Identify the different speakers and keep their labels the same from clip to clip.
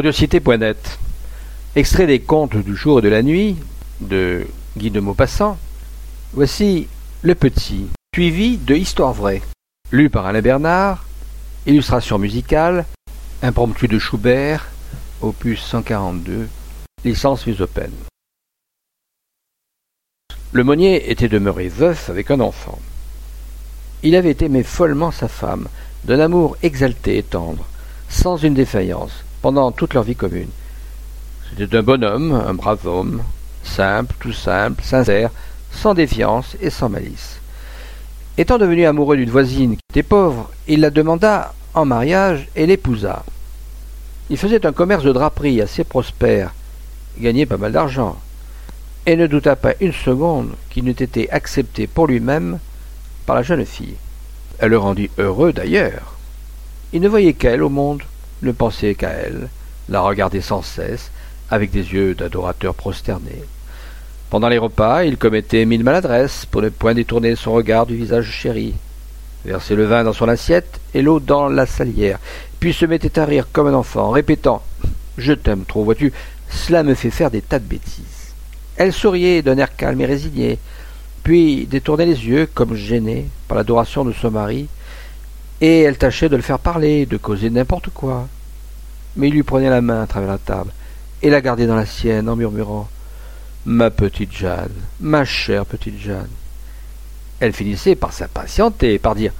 Speaker 1: Curiosité.net Extrait des contes du jour et de la nuit de Guy de Maupassant. Voici Le Petit, suivi de Histoire vraie, lu par Alain Bernard, illustration musicale, impromptu de Schubert, opus 142, licence Musopen. Le Monnier était demeuré veuf avec un enfant. Il avait aimé follement sa femme, d'un amour exalté et tendre, sans une défaillance, pendant toute leur vie commune. C'était un bonhomme, un brave homme, simple, tout simple, sincère, sans défiance et sans malice. Étant devenu amoureux d'une voisine qui était pauvre, il la demanda en mariage et l'épousa. Il faisait un commerce de draperie assez prospère, gagnait pas mal d'argent et ne douta pas une seconde qu'il n'eût été accepté pour lui-même par la jeune fille. Elle le rendit heureux d'ailleurs. Il ne voyait qu'elle au monde, ne pensait qu'à elle, la regardait sans cesse, avec des yeux d'adorateur prosterné. Pendant les repas, il commettait mille maladresses pour ne point détourner son regard du visage chéri. Versait le vin dans son assiette et l'eau dans la salière, puis se mettait à rire comme un enfant, répétant Je t'aime trop, vois-tu, cela me fait faire des tas de bêtises. Elle souriait d'un air calme et résigné, puis détournait les yeux, comme gênée par l'adoration de son mari, et elle tâchait de le faire parler, de causer n'importe quoi. Mais il lui prenait la main à travers la table, et la gardait dans la sienne en murmurant Ma petite Jeanne, ma chère petite Jeanne. Elle finissait par s'impatienter, par dire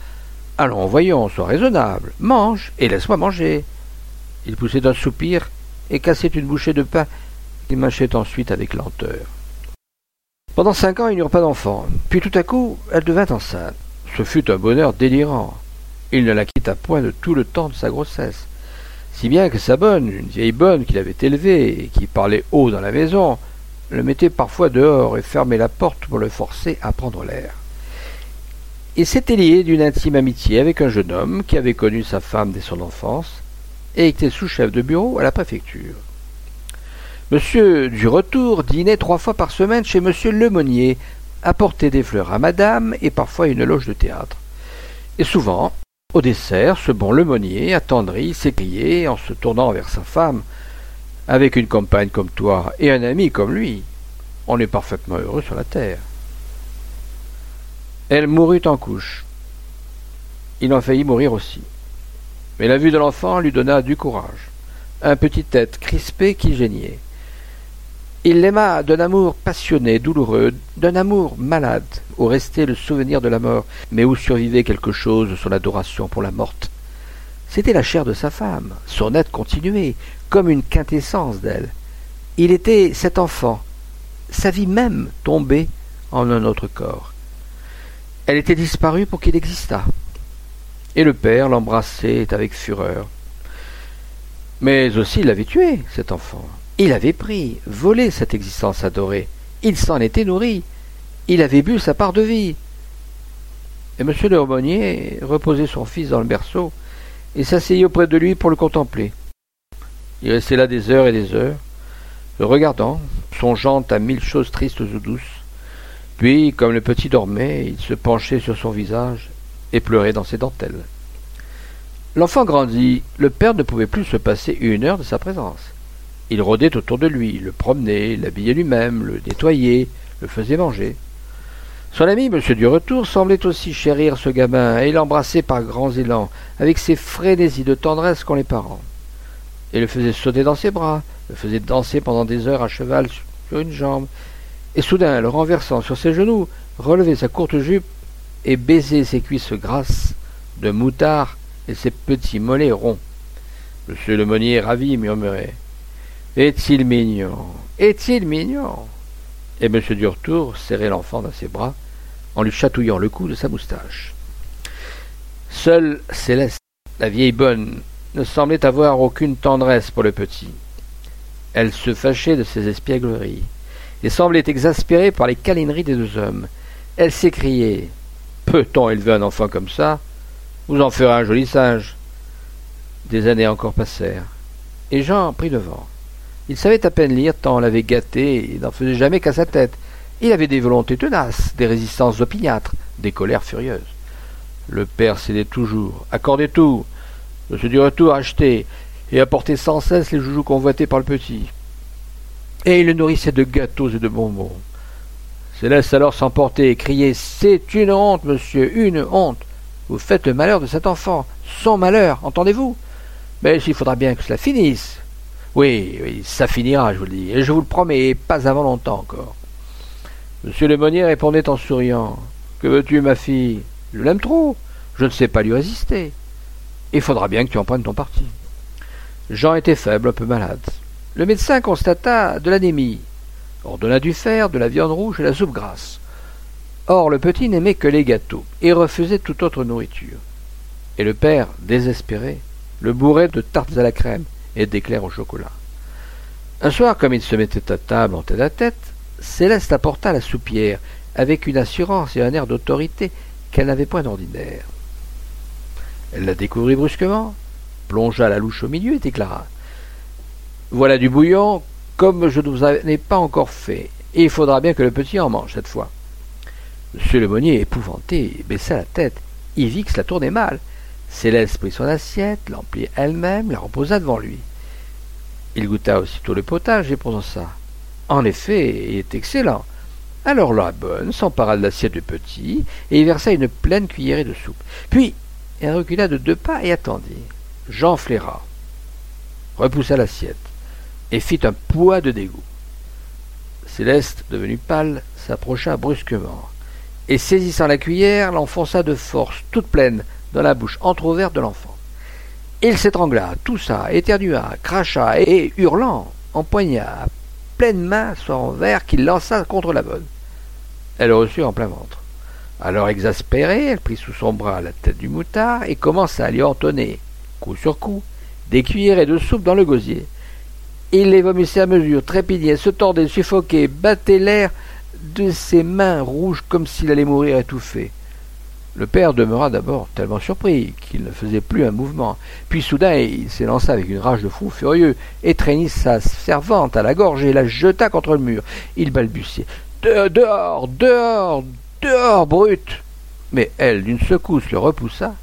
Speaker 1: Allons, voyons, sois raisonnable, mange, et laisse-moi manger. Il poussait un soupir et cassait une bouchée de pain il mâchait ensuite avec lenteur. Pendant cinq ans, ils n'eurent pas d'enfant. Puis tout à coup, elle devint enceinte. Ce fut un bonheur délirant. Il ne la quitta point de tout le temps de sa grossesse. Si bien que sa bonne, une vieille bonne qu'il avait élevée et qui parlait haut dans la maison, le mettait parfois dehors et fermait la porte pour le forcer à prendre l'air. Il s'était lié d'une intime amitié avec un jeune homme qui avait connu sa femme dès son enfance et était sous-chef de bureau à la préfecture. Monsieur du retour dînait trois fois par semaine chez monsieur Lemonnier, apportait des fleurs à madame et parfois une loge de théâtre. Et souvent, au dessert, ce bon Lemonnier, attendri, s'écriait en se tournant vers sa femme Avec une compagne comme toi et un ami comme lui, on est parfaitement heureux sur la terre. Elle mourut en couche. Il en faillit mourir aussi. Mais la vue de l'enfant lui donna du courage. Un petit tête crispé qui geignait. Il l'aima d'un amour passionné, douloureux, d'un amour malade, où restait le souvenir de la mort, mais où survivait quelque chose de son adoration pour la morte. C'était la chair de sa femme, son être continué, comme une quintessence d'elle. Il était cet enfant, sa vie même tombée en un autre corps. Elle était disparue pour qu'il existât. Et le père l'embrassait avec fureur. Mais aussi il l'avait tué, cet enfant. Il avait pris, volé cette existence adorée. Il s'en était nourri. Il avait bu sa part de vie. Et M. de Aumônier reposait son fils dans le berceau et s'asseyait auprès de lui pour le contempler. Il restait là des heures et des heures, le regardant, songeant à mille choses tristes ou douces. Puis, comme le petit dormait, il se penchait sur son visage et pleurait dans ses dentelles. L'enfant grandit, le père ne pouvait plus se passer une heure de sa présence. Il rôdait autour de lui, le promenait, l'habillait lui-même, le nettoyait, le faisait manger. Son ami, Monsieur du Retour, semblait aussi chérir ce gamin, et l'embrassait par grands élans, avec ces frénésies de tendresse qu'ont les parents. Et le faisait sauter dans ses bras, le faisait danser pendant des heures à cheval sur une jambe, et soudain, le renversant sur ses genoux, relevait sa courte jupe et baisait ses cuisses grasses de moutard et ses petits mollets ronds. Monsieur le Monnier, ravi, murmurait est-il mignon? Est-il mignon? Et M. Duretour serrait l'enfant dans ses bras en lui chatouillant le cou de sa moustache. Seule Céleste, la vieille bonne, ne semblait avoir aucune tendresse pour le petit. Elle se fâchait de ses espiègleries et semblait exaspérée par les câlineries des deux hommes. Elle s'écriait Peut-on élever un enfant comme ça? Vous en ferez un joli singe. Des années encore passèrent, et Jean prit le vent. Il savait à peine lire tant on l'avait gâté et n'en faisait jamais qu'à sa tête. Il avait des volontés tenaces, des résistances opiniâtres, des colères furieuses. Le père cédait toujours, accordait tout, Monsieur du retour et apportait sans cesse les joujoux convoités par le petit. Et il le nourrissait de gâteaux et de bonbons. Céleste alors s'emporter et crier C'est une honte, monsieur, une honte. Vous faites le malheur de cet enfant, son malheur, entendez-vous? Mais il faudra bien que cela finisse. Oui, oui, ça finira, je vous le dis, et je vous le promets, pas avant longtemps encore. Monsieur Lemonnier répondait en souriant. Que veux-tu, ma fille? Je l'aime trop. Je ne sais pas lui résister. Il faudra bien que tu en prennes ton parti. Jean était faible, un peu malade. Le médecin constata de l'anémie, ordonna du fer, de la viande rouge et la soupe grasse. Or, le petit n'aimait que les gâteaux et refusait toute autre nourriture. Et le père, désespéré, le bourrait de tartes à la crème et d'éclairs au chocolat. Un soir, comme il se mettait à table en tête à tête, Céleste apporta la soupière avec une assurance et un air d'autorité qu'elle n'avait point d'ordinaire. Elle la découvrit brusquement, plongea la louche au milieu et déclara Voilà du bouillon, comme je ne vous en ai pas encore fait, et il faudra bien que le petit en mange cette fois. Monsieur le Monnier, épouvanté, baissa la tête. Que cela tournait mal. Céleste prit son assiette, l'emplit elle-même, la reposa devant lui. Il goûta aussitôt le potage et prononça. En effet, il est excellent. Alors la bonne s'empara de l'assiette du petit et y versa une pleine cuillerée de soupe. Puis elle recula de deux pas et attendit. Jean flaira, repoussa l'assiette, et fit un poids de dégoût. Céleste, devenue pâle, s'approcha brusquement, et saisissant la cuillère, l'enfonça de force, toute pleine, dans la bouche entr'ouverte de l'enfant. Il s'étrangla, toussa, éternua, cracha, et, hurlant, empoigna à pleine main son verre qu'il lança contre la bonne. Elle reçut en plein ventre. Alors exaspérée, elle prit sous son bras la tête du moutard et commença à lui entonner, coup sur coup, des cuillerées de soupe dans le gosier. Il les vomissait à mesure, trépignait, se tordait, suffoquait, battait l'air de ses mains rouges comme s'il allait mourir étouffé. Le père demeura d'abord tellement surpris qu'il ne faisait plus un mouvement. Puis soudain il s'élança avec une rage de fou furieux, étreignit sa servante à la gorge et la jeta contre le mur. Il balbutiait. Dehors, dehors, Dehors, brute Mais elle, d'une secousse, le repoussa,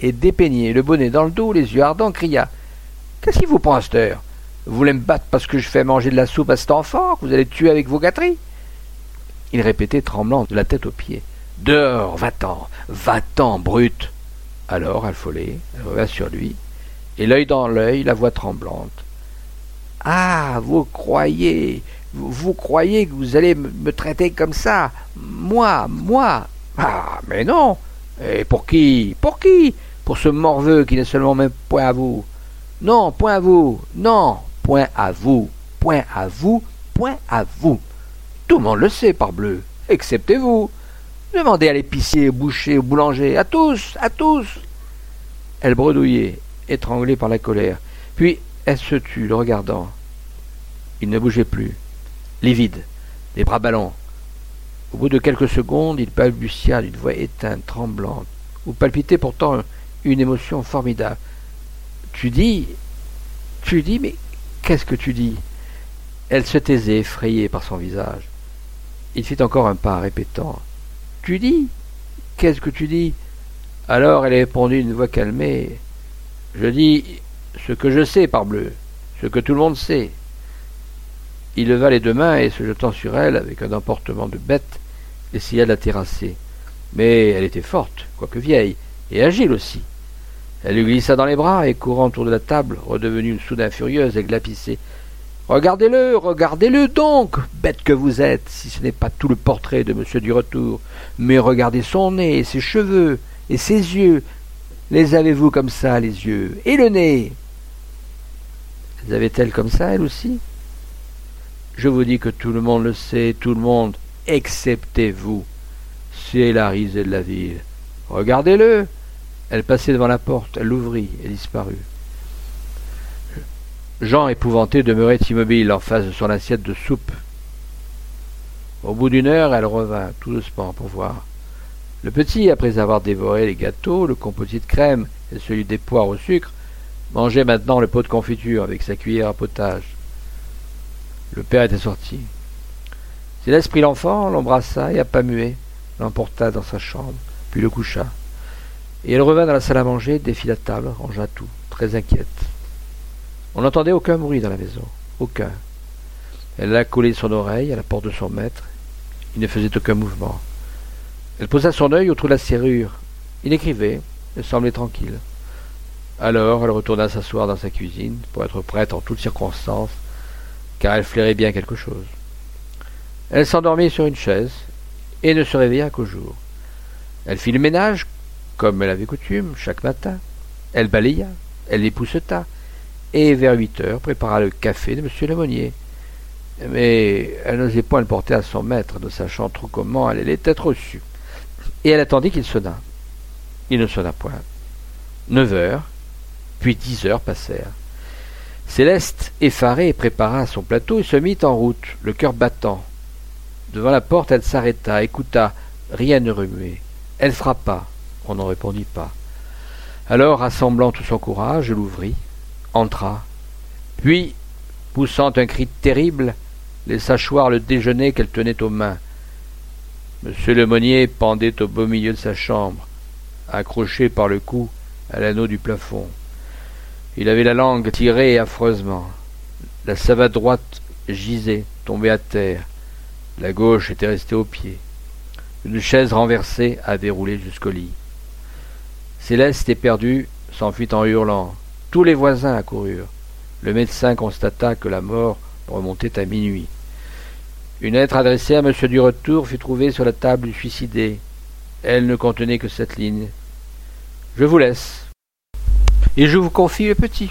Speaker 1: et dépeignée, le bonnet dans le dos, les yeux ardents, cria Qu'est-ce qui vous prend à cette Vous voulez me battre parce que je fais manger de la soupe à cet enfant que vous allez tuer avec vos gâteries? Il répétait, tremblant de la tête aux pieds Dehors, va-t'en, va-t'en, brute Alors, affolée, elle revint sur lui, et l'œil dans l'œil, la voix tremblante. Ah, vous croyez, vous, croyez que vous allez me traiter comme ça? Moi, moi? Ah, mais non. Et pour qui Pour qui? Pour ce morveux qui n'est seulement même point à vous. Non, point à vous. Non, point à vous. Point à vous Point à vous. Tout le monde le sait, parbleu. Excepté vous Demandez à l'épicier, au boucher, au boulanger, à tous, à tous Elle bredouillait, étranglée par la colère. Puis elle se tut, le regardant. Il ne bougeait plus livide, les bras ballants. Au bout de quelques secondes, il balbutia d'une voix éteinte, tremblante, où palpitait pourtant une émotion formidable. Tu dis Tu dis Mais qu'est-ce que tu dis? Elle se taisait, effrayée par son visage. Il fit encore un pas, répétant Tu dis Qu'est-ce que tu dis Alors elle répondit d'une voix calmée Je dis ce que je sais, parbleu, ce que tout le monde sait. Il leva les deux mains et, se jetant sur elle avec un emportement de bête, essaya de la terrasser. Mais elle était forte, quoique vieille, et agile aussi. Elle lui glissa dans les bras et, courant autour de la table, redevenue soudain furieuse et glapissée. Regardez-le, regardez-le donc, bête que vous êtes, si ce n'est pas tout le portrait de Monsieur du Retour. Mais regardez son nez, ses cheveux, et ses yeux. Les avez-vous comme ça, les yeux? Et le nez? Les avait-elle comme ça, elle aussi? Je vous dis que tout le monde le sait, tout le monde, excepté vous. C'est la risée de la ville. Regardez-le. Elle passait devant la porte, elle l'ouvrit et disparut. Jean, épouvanté, demeurait immobile en face de son assiette de soupe. Au bout d'une heure, elle revint, tout doucement, pour voir. Le petit, après avoir dévoré les gâteaux, le composite de crème et celui des poires au sucre, mangeait maintenant le pot de confiture avec sa cuillère à potage. Le père était sorti. Céleste prit l'enfant, l'embrassa et à pas muet, l'emporta dans sa chambre, puis le coucha. Et elle revint dans la salle à manger, défit la table, rangea tout, très inquiète. On n'entendait aucun bruit dans la maison, aucun. Elle a collé son oreille à la porte de son maître. Il ne faisait aucun mouvement. Elle posa son œil autour de la serrure. Il écrivait, et semblait tranquille. Alors elle retourna s'asseoir dans sa cuisine pour être prête en toutes circonstances, car elle flairait bien quelque chose. Elle s'endormit sur une chaise et ne se réveilla qu'au jour. Elle fit le ménage, comme elle avait coutume, chaque matin. Elle balaya, elle épousseta, et vers huit heures prépara le café de M. Lemonnier. Mais elle n'osait point le porter à son maître, ne sachant trop comment elle allait être reçue. Et elle attendit qu'il sonnât. Il ne sonna point. Neuf heures, puis dix heures passèrent. Céleste, effarée, prépara son plateau et se mit en route, le cœur battant. Devant la porte, elle s'arrêta, écouta, rien ne remuait. Elle frappa, on n'en répondit pas. Alors, rassemblant tout son courage, elle ouvrit, entra, puis, poussant un cri terrible, laissa choir le déjeuner qu'elle tenait aux mains. Monsieur Lemonnier pendait au beau milieu de sa chambre, accroché par le cou à l'anneau du plafond. Il avait la langue tirée affreusement. La savate droite gisait, tombée à terre. La gauche était restée au pied. Une chaise renversée avait roulé jusqu'au lit. Céleste, éperdue, s'enfuit en hurlant. Tous les voisins accoururent. Le médecin constata que la mort remontait à minuit. Une lettre adressée à M. du Retour fut trouvée sur la table du suicidé. Elle ne contenait que cette ligne. Je vous laisse. Et je vous confie le petit.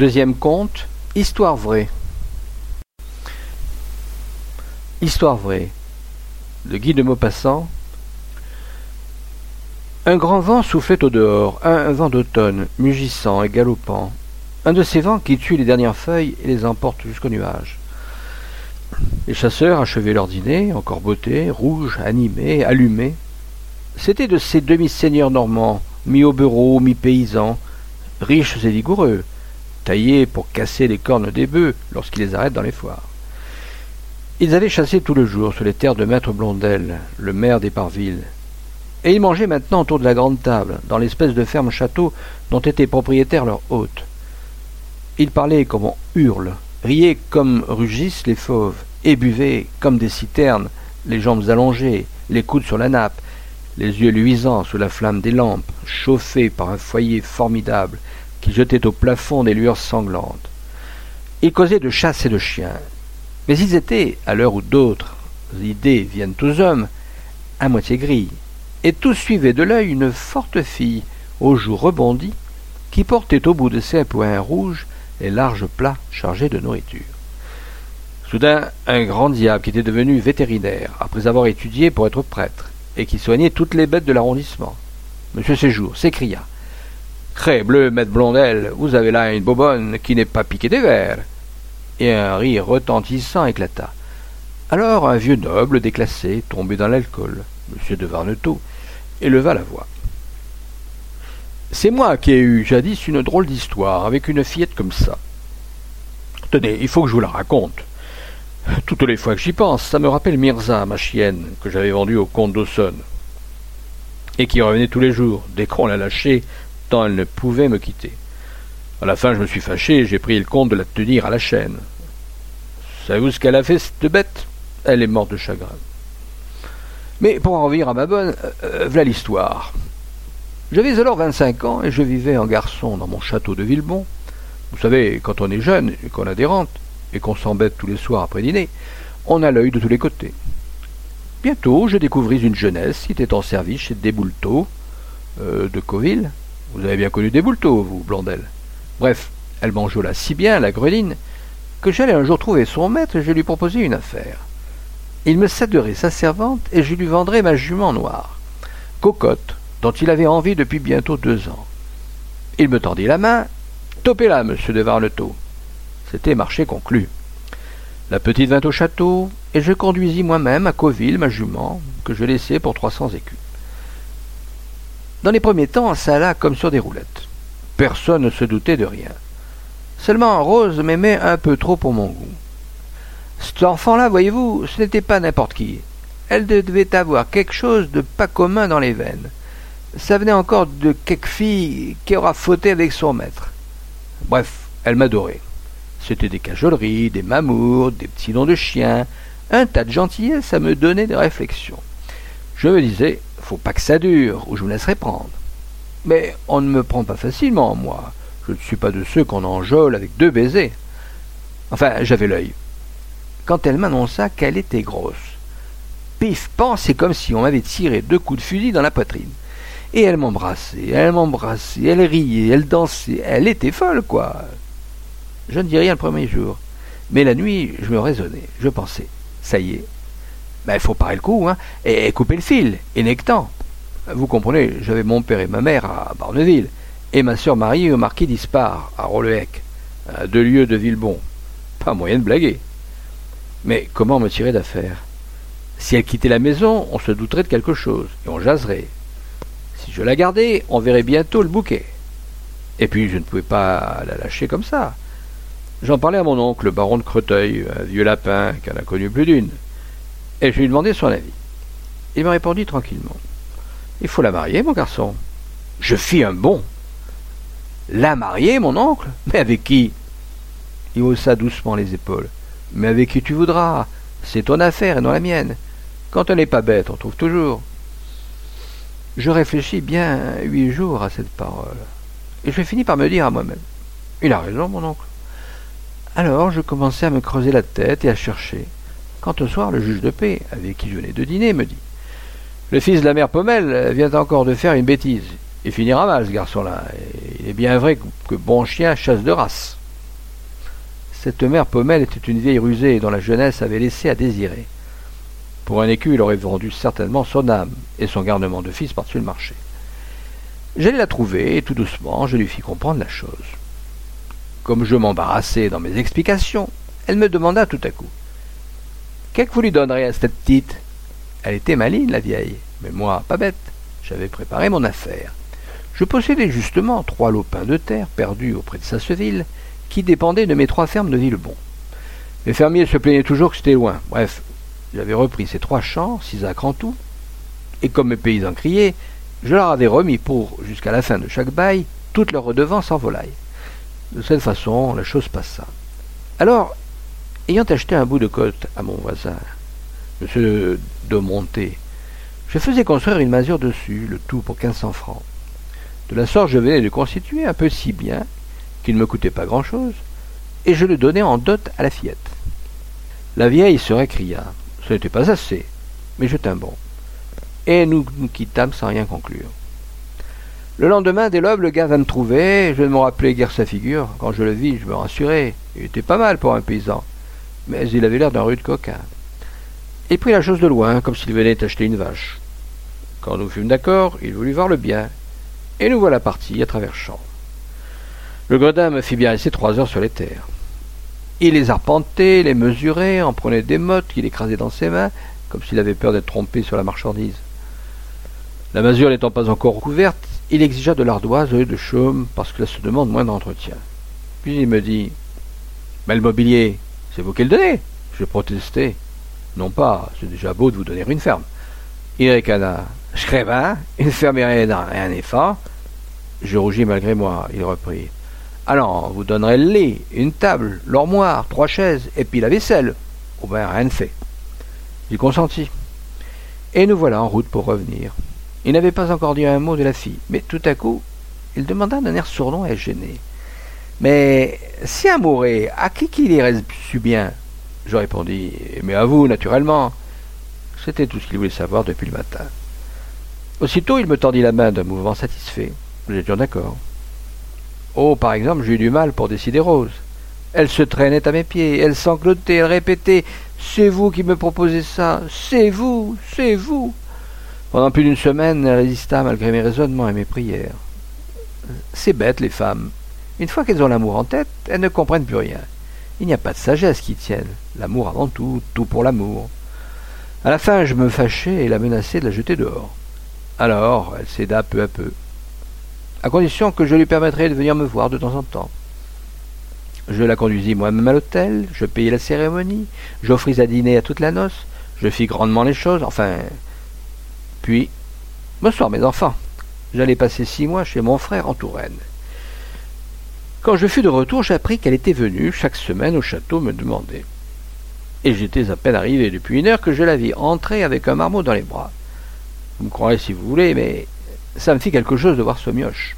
Speaker 1: Deuxième conte, Histoire vraie. Histoire vraie. Le guide de Maupassant. Un grand vent soufflait au dehors, un vent d'automne, mugissant et galopant. Un de ces vents qui tuent les dernières feuilles et les emportent jusqu'aux nuages. Les chasseurs achevaient leur dîner, encore beauté, rouges, animés, allumés. C'étaient de ces demi-seigneurs normands, mi-aubereaux, mi-paysans, riches et vigoureux, taillés pour casser les cornes des bœufs lorsqu'ils les arrêtent dans les foires. Ils avaient chassé tout le jour sur les terres de maître Blondel, le maire d'Éparville, et ils mangeaient maintenant autour de la grande table, dans l'espèce de ferme château dont étaient propriétaires leurs hôtes. Ils parlaient comme on hurle, riaient comme rugissent les fauves, et buvaient comme des citernes, les jambes allongées, les coudes sur la nappe, les yeux luisants sous la flamme des lampes, chauffés par un foyer formidable qui jetait au plafond des lueurs sanglantes. Ils causaient de chasse et de chiens, mais ils étaient, à l'heure où d'autres idées viennent aux hommes, à moitié gris, et tous suivaient de l'œil une forte fille, aux joues rebondies, qui portait au bout de ses poings rouges les larges plats chargés de nourriture. Soudain, un grand diable qui était devenu vétérinaire, après avoir étudié pour être prêtre, et qui soignait toutes les bêtes de l'arrondissement, Monsieur Séjour, s'écria Très bleu, maître Blondel, vous avez là une bobonne qui n'est pas piquée des vers. Et un rire retentissant éclata. Alors un vieux noble déclassé, tombé dans l'alcool, M. de Varnetot, éleva la voix. C'est moi qui ai eu jadis une drôle d'histoire avec une fillette comme ça. Tenez, il faut que je vous la raconte. Toutes les fois que j'y pense, ça me rappelle Mirza, ma chienne, que j'avais vendue au comte d'Aussonne, et qui revenait tous les jours, dès qu'on l'a lâchée elle ne pouvait me quitter. À la fin, je me suis fâché et j'ai pris le compte de la tenir à la chaîne. Savez-vous ce qu'elle a fait, cette bête? Elle est morte de chagrin. Mais pour en revenir à ma bonne, euh, euh, voilà l'histoire. J'avais alors vingt-cinq ans et je vivais en garçon dans mon château de Villebon. Vous savez, quand on est jeune et qu'on a des rentes et qu'on s'embête tous les soirs après dîner, on a l'œil de tous les côtés. Bientôt, je découvris une jeunesse qui était en service chez Desboulteaux, euh, de Coville, vous avez bien connu des boulteaux, vous, Blondel. Bref, elle m'enjola si bien, la greline, que j'allais un jour trouver son maître et je lui proposai une affaire. Il me céderait sa servante et je lui vendrais ma jument noire, cocotte, dont il avait envie depuis bientôt deux ans. Il me tendit la main. Topez là, monsieur de Varnetot. C'était marché conclu. La petite vint au château, et je conduisis moi-même à Coville ma jument, que je laissai pour trois cents écus. Dans les premiers temps, ça alla comme sur des roulettes. Personne ne se doutait de rien. Seulement Rose m'aimait un peu trop pour mon goût. Cet enfant-là, voyez-vous, ce n'était pas n'importe qui. Elle devait avoir quelque chose de pas commun dans les veines. Ça venait encore de quelque fille qui aura fauté avec son maître. Bref, elle m'adorait. C'était des cajoleries, des mamours, des petits noms de chiens, un tas de gentillesses, ça me donnait des réflexions. Je me disais, faut pas que ça dure, ou je me laisserai prendre. Mais on ne me prend pas facilement, moi. Je ne suis pas de ceux qu'on enjole avec deux baisers. Enfin, j'avais l'œil. Quand elle m'annonça qu'elle était grosse. Pif, pan, comme si on m'avait tiré deux coups de fusil dans la poitrine. Et elle m'embrassait, elle m'embrassait, elle riait, elle dansait, elle était folle, quoi. Je ne dis rien le premier jour. Mais la nuit, je me raisonnais, je pensais, ça y est. Ben, il faut parer le coup, hein, et, couper le fil, et nectant. Vous comprenez, j'avais mon père et ma mère à Barneville, et ma sœur mariée au marquis d'Ispar, à Rolehec, à deux lieues de Villebon. Pas moyen de blaguer. Mais comment me tirer d'affaire? Si elle quittait la maison, on se douterait de quelque chose, et on jaserait. Si je la gardais, on verrait bientôt le bouquet. Et puis je ne pouvais pas la lâcher comme ça. J'en parlais à mon oncle, le baron de Creteuil, un vieux lapin en a connu plus d'une, et je lui demandais son avis. Il me répondit tranquillement. Il faut la marier, mon garçon. Je fis un bond. La marier, mon oncle Mais avec qui? Il haussa doucement les épaules. Mais avec qui tu voudras? C'est ton affaire et non la mienne. Quand on n'est pas bête, on trouve toujours. Je réfléchis bien huit jours à cette parole. Et je finis par me dire à moi-même. Il a raison, mon oncle. Alors je commençai à me creuser la tête et à chercher, quand au soir le juge de paix, avec qui je venais de dîner, me dit Le fils de la mère Pommel vient encore de faire une bêtise. Il finira mal, ce garçon-là. Il est bien vrai que bon chien chasse de race. Cette mère Pommel était une vieille rusée dont la jeunesse avait laissé à désirer. Pour un écu, il aurait vendu certainement son âme et son garnement de fils par-dessus le marché. J'allais la trouver, et tout doucement, je lui fis comprendre la chose. Comme je m'embarrassais dans mes explications, elle me demanda tout à coup Qu'est-ce que vous lui donnerez à cette petite? Elle était maligne, la vieille, mais moi, pas bête. J'avais préparé mon affaire. Je possédais justement trois lopins de terre perdus auprès de Sasseville, qui dépendaient de mes trois fermes de Villebon. Les fermiers se plaignaient toujours que c'était loin. Bref, j'avais repris ces trois champs, six acres en tout, et comme mes paysans criaient, je leur avais remis pour, jusqu'à la fin de chaque bail, toutes leurs redevances en volaille. De cette façon, la chose passa. Alors, ayant acheté un bout de côte à mon voisin, M. de Monté, je faisais construire une masure dessus, le tout pour quinze cents francs. De la sorte, je venais de constituer un petit bien, qui ne me coûtait pas grand-chose, et je le donnais en dot à la fillette. La vieille se récria. Ce n'était pas assez, mais je tins bon. Et nous nous quittâmes sans rien conclure. Le lendemain, dès l'aube, le gars va me trouver. Je ne me rappelais guère sa figure. Quand je le vis, je me rassurais. Il était pas mal pour un paysan. Mais il avait l'air d'un rude coquin. Il prit la chose de loin, comme s'il venait acheter une vache. Quand nous fûmes d'accord, il voulut voir le bien. Et nous voilà partis à travers champs. Le gredin me fit bien rester trois heures sur les terres. Il les arpentait, les mesurait, en prenait des mottes qu'il écrasait dans ses mains, comme s'il avait peur d'être trompé sur la marchandise. La masure n'étant pas encore couverte, il exigea de l'ardoise au lieu de chaume parce que ça se demande moins d'entretien. Puis il me dit Mais le mobilier, c'est vous qui le donnez Je protestai. Non pas, c'est déjà beau de vous donner une ferme. Il ricana hein Une ferme et un effort. Je rougis malgré moi. Il reprit Alors, vous donnerez le lit, une table, l'armoire, trois chaises, et puis la vaisselle. Oh ben, rien ne fait. Il consentit. Et nous voilà en route pour revenir. Il n'avait pas encore dit un mot de la fille, mais tout à coup, il demanda d'un air sourdon et gêné. Mais si un mourait, à qui qu'il irait bien? Je répondis, mais à vous, naturellement. C'était tout ce qu'il voulait savoir depuis le matin. Aussitôt, il me tendit la main d'un mouvement satisfait. Nous étions d'accord. Oh, par exemple, j'ai eu du mal pour décider Rose. Elle se traînait à mes pieds, elle sanglotait, elle répétait C'est vous qui me proposez ça, c'est vous, c'est vous. Pendant plus d'une semaine, elle résista malgré mes raisonnements et mes prières. C'est bête, les femmes. Une fois qu'elles ont l'amour en tête, elles ne comprennent plus rien. Il n'y a pas de sagesse qui tienne. L'amour avant tout, tout pour l'amour. À la fin, je me fâchai et la menaçai de la jeter dehors. Alors, elle céda peu à peu, à condition que je lui permettrais de venir me voir de temps en temps. Je la conduisis moi-même à l'hôtel, je payai la cérémonie, j'offris à dîner à toute la noce, je fis grandement les choses, enfin. Puis, bonsoir mes enfants. J'allais passer six mois chez mon frère en Touraine. Quand je fus de retour, j'appris qu'elle était venue chaque semaine au château me demander. Et j'étais à peine arrivé depuis une heure que je la vis entrer avec un marmot dans les bras. Vous me croirez si vous voulez, mais ça me fit quelque chose de voir ce mioche.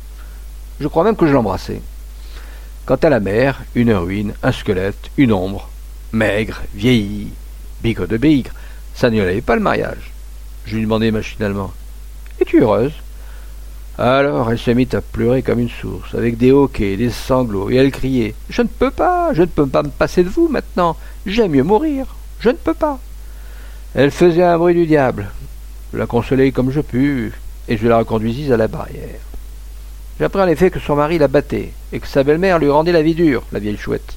Speaker 1: Je crois même que je l'embrassai. Quant à la mère, une ruine, un squelette, une ombre, maigre, vieillie, bigot de bigre, ça n'y allait pas le mariage. Je lui demandai machinalement Es-tu heureuse? Alors elle se mit à pleurer comme une source, avec des hoquets, des sanglots, et elle criait Je ne peux pas, je ne peux pas me passer de vous maintenant, j'aime mieux mourir, je ne peux pas. Elle faisait un bruit du diable. Je la consolai comme je pus, et je la reconduisis à la barrière. J'appris en effet que son mari la battait, et que sa belle-mère lui rendait la vie dure, la vieille chouette.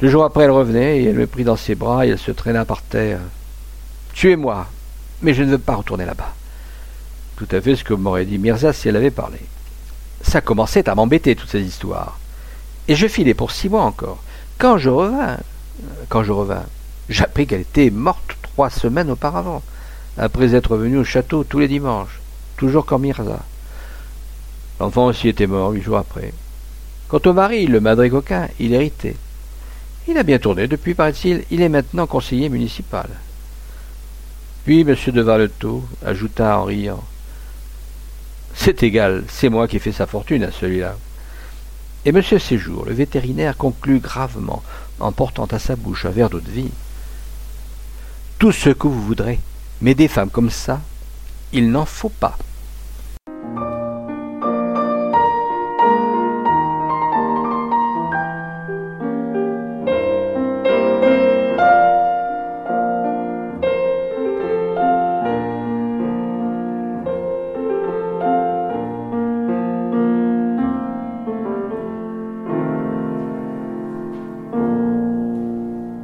Speaker 1: Deux jours après, elle revenait, et elle me prit dans ses bras, et elle se traîna par terre. Tuez-moi, mais je ne veux pas retourner là-bas. Tout à fait ce que m'aurait dit Mirza si elle avait parlé. Ça commençait à m'embêter, toutes ces histoires. Et je filais pour six mois encore. Quand je revins, quand je revins, j'appris qu'elle était morte trois semaines auparavant, après être venue au château tous les dimanches, toujours comme Mirza. L'enfant aussi était mort huit jours après. Quant au mari, le madré coquin, il héritait. Il a bien tourné depuis, paraît-il, il est maintenant conseiller municipal. Puis M. de Varletot ajouta en riant C'est égal, c'est moi qui ai fait sa fortune à celui-là. Et M. Séjour, le vétérinaire, conclut gravement, en portant à sa bouche un verre d'eau de vie. Tout ce que vous voudrez, mais des femmes comme ça, il n'en faut pas.